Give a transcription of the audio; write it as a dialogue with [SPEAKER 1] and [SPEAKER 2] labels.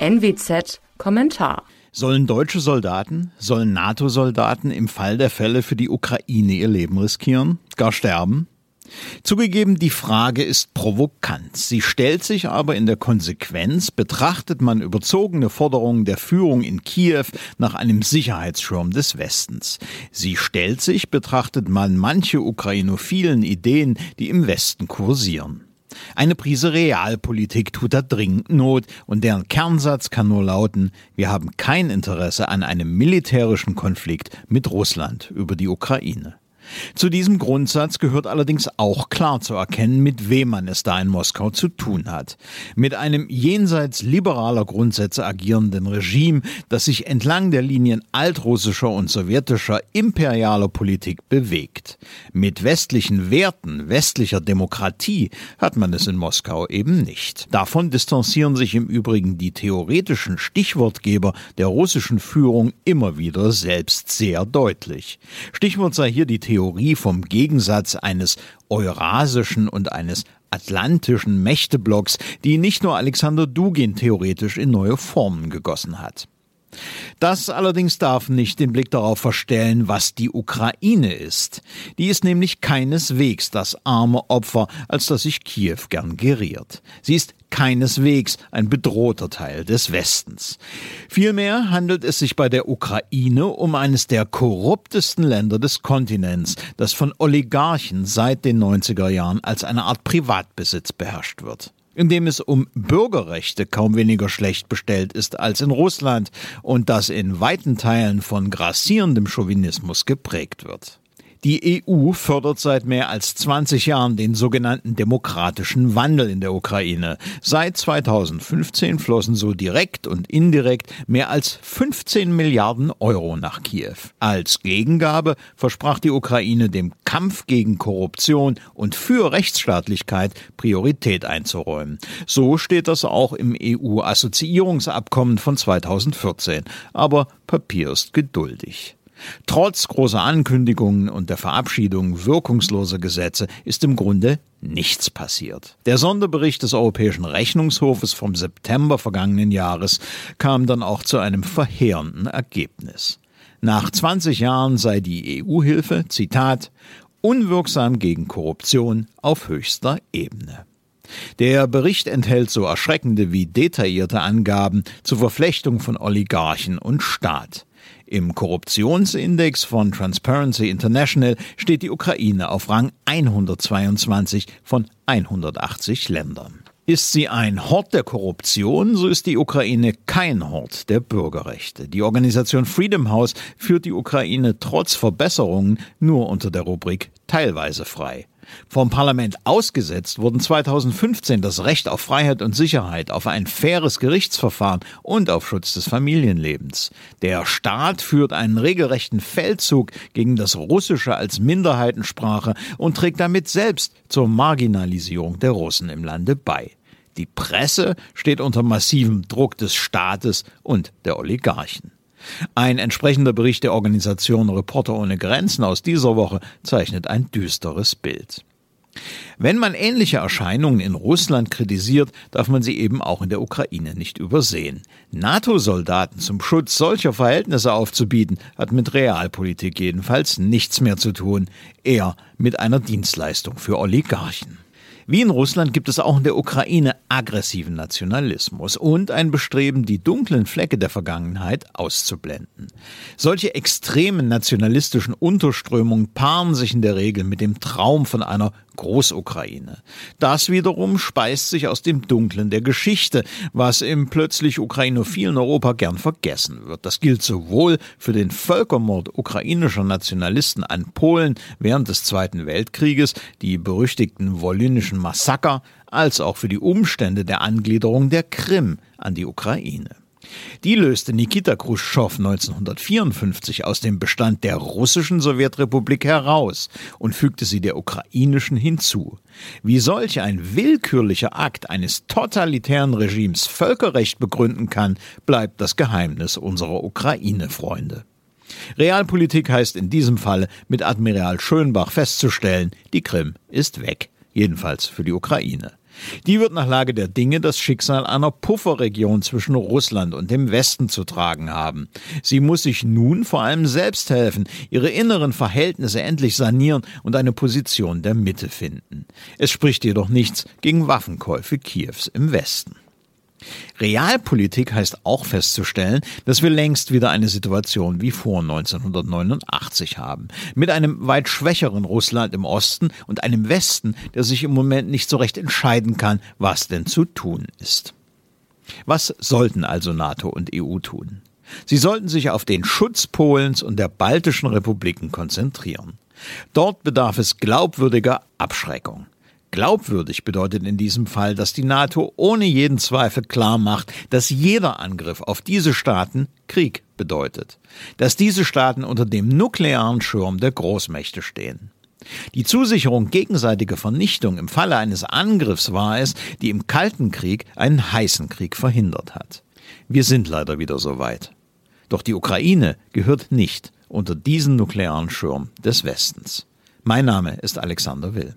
[SPEAKER 1] NWZ Kommentar
[SPEAKER 2] Sollen deutsche Soldaten, sollen NATO-Soldaten im Fall der Fälle für die Ukraine ihr Leben riskieren, gar sterben? Zugegeben, die Frage ist provokant. Sie stellt sich aber in der Konsequenz, betrachtet man überzogene Forderungen der Führung in Kiew nach einem Sicherheitsschirm des Westens. Sie stellt sich, betrachtet man manche ukrainophilen Ideen, die im Westen kursieren. Eine Prise Realpolitik tut da dringend Not und deren Kernsatz kann nur lauten, wir haben kein Interesse an einem militärischen Konflikt mit Russland über die Ukraine. Zu diesem Grundsatz gehört allerdings auch klar zu erkennen, mit wem man es da in Moskau zu tun hat. Mit einem jenseits liberaler Grundsätze agierenden Regime, das sich entlang der Linien altrussischer und sowjetischer imperialer Politik bewegt. Mit westlichen Werten, westlicher Demokratie hat man es in Moskau eben nicht. Davon distanzieren sich im Übrigen die theoretischen Stichwortgeber der russischen Führung immer wieder selbst sehr deutlich. Stichwort sei hier die Theorie Theorie vom Gegensatz eines eurasischen und eines atlantischen Mächteblocks, die nicht nur Alexander Dugin theoretisch in neue Formen gegossen hat. Das allerdings darf nicht den Blick darauf verstellen, was die Ukraine ist. Die ist nämlich keineswegs das arme Opfer, als das sich Kiew gern geriert. Sie ist keineswegs ein bedrohter Teil des Westens. Vielmehr handelt es sich bei der Ukraine um eines der korruptesten Länder des Kontinents, das von Oligarchen seit den 90er Jahren als eine Art Privatbesitz beherrscht wird in dem es um Bürgerrechte kaum weniger schlecht bestellt ist als in Russland und das in weiten Teilen von grassierendem Chauvinismus geprägt wird. Die EU fördert seit mehr als 20 Jahren den sogenannten demokratischen Wandel in der Ukraine. Seit 2015 flossen so direkt und indirekt mehr als 15 Milliarden Euro nach Kiew. Als Gegengabe versprach die Ukraine dem Kampf gegen Korruption und für Rechtsstaatlichkeit Priorität einzuräumen. So steht das auch im EU-Assoziierungsabkommen von 2014. Aber Papier ist geduldig. Trotz großer Ankündigungen und der Verabschiedung wirkungsloser Gesetze ist im Grunde nichts passiert. Der Sonderbericht des Europäischen Rechnungshofes vom September vergangenen Jahres kam dann auch zu einem verheerenden Ergebnis. Nach 20 Jahren sei die EU-Hilfe, Zitat, unwirksam gegen Korruption auf höchster Ebene. Der Bericht enthält so erschreckende wie detaillierte Angaben zur Verflechtung von Oligarchen und Staat. Im Korruptionsindex von Transparency International steht die Ukraine auf Rang 122 von 180 Ländern. Ist sie ein Hort der Korruption, so ist die Ukraine kein Hort der Bürgerrechte. Die Organisation Freedom House führt die Ukraine trotz Verbesserungen nur unter der Rubrik teilweise frei. Vom Parlament ausgesetzt wurden 2015 das Recht auf Freiheit und Sicherheit, auf ein faires Gerichtsverfahren und auf Schutz des Familienlebens. Der Staat führt einen regelrechten Feldzug gegen das Russische als Minderheitensprache und trägt damit selbst zur Marginalisierung der Russen im Lande bei. Die Presse steht unter massivem Druck des Staates und der Oligarchen. Ein entsprechender Bericht der Organisation Reporter ohne Grenzen aus dieser Woche zeichnet ein düsteres Bild. Wenn man ähnliche Erscheinungen in Russland kritisiert, darf man sie eben auch in der Ukraine nicht übersehen. NATO-Soldaten zum Schutz solcher Verhältnisse aufzubieten, hat mit Realpolitik jedenfalls nichts mehr zu tun, eher mit einer Dienstleistung für Oligarchen. Wie in Russland gibt es auch in der Ukraine aggressiven Nationalismus und ein Bestreben, die dunklen Flecke der Vergangenheit auszublenden. Solche extremen nationalistischen Unterströmungen paaren sich in der Regel mit dem Traum von einer Großukraine. Das wiederum speist sich aus dem Dunklen der Geschichte, was im plötzlich ukrainophilen Europa gern vergessen wird. Das gilt sowohl für den Völkermord ukrainischer Nationalisten an Polen während des Zweiten Weltkrieges, die berüchtigten wolynischen Massaker, als auch für die Umstände der Angliederung der Krim an die Ukraine. Die löste Nikita Khrushchev 1954 aus dem Bestand der russischen Sowjetrepublik heraus und fügte sie der ukrainischen hinzu. Wie solch ein willkürlicher Akt eines totalitären Regimes Völkerrecht begründen kann, bleibt das Geheimnis unserer Ukraine-Freunde. Realpolitik heißt in diesem Fall mit Admiral Schönbach festzustellen, die Krim ist weg, jedenfalls für die Ukraine. Die wird nach Lage der Dinge das Schicksal einer Pufferregion zwischen Russland und dem Westen zu tragen haben. Sie muss sich nun vor allem selbst helfen, ihre inneren Verhältnisse endlich sanieren und eine Position der Mitte finden. Es spricht jedoch nichts gegen Waffenkäufe Kiews im Westen. Realpolitik heißt auch festzustellen, dass wir längst wieder eine Situation wie vor 1989 haben. Mit einem weit schwächeren Russland im Osten und einem Westen, der sich im Moment nicht so recht entscheiden kann, was denn zu tun ist. Was sollten also NATO und EU tun? Sie sollten sich auf den Schutz Polens und der baltischen Republiken konzentrieren. Dort bedarf es glaubwürdiger Abschreckung. Glaubwürdig bedeutet in diesem Fall, dass die NATO ohne jeden Zweifel klar macht, dass jeder Angriff auf diese Staaten Krieg bedeutet, dass diese Staaten unter dem nuklearen Schirm der Großmächte stehen. Die Zusicherung gegenseitiger Vernichtung im Falle eines Angriffs war es, die im Kalten Krieg einen heißen Krieg verhindert hat. Wir sind leider wieder so weit. Doch die Ukraine gehört nicht unter diesen nuklearen Schirm des Westens. Mein Name ist Alexander Will.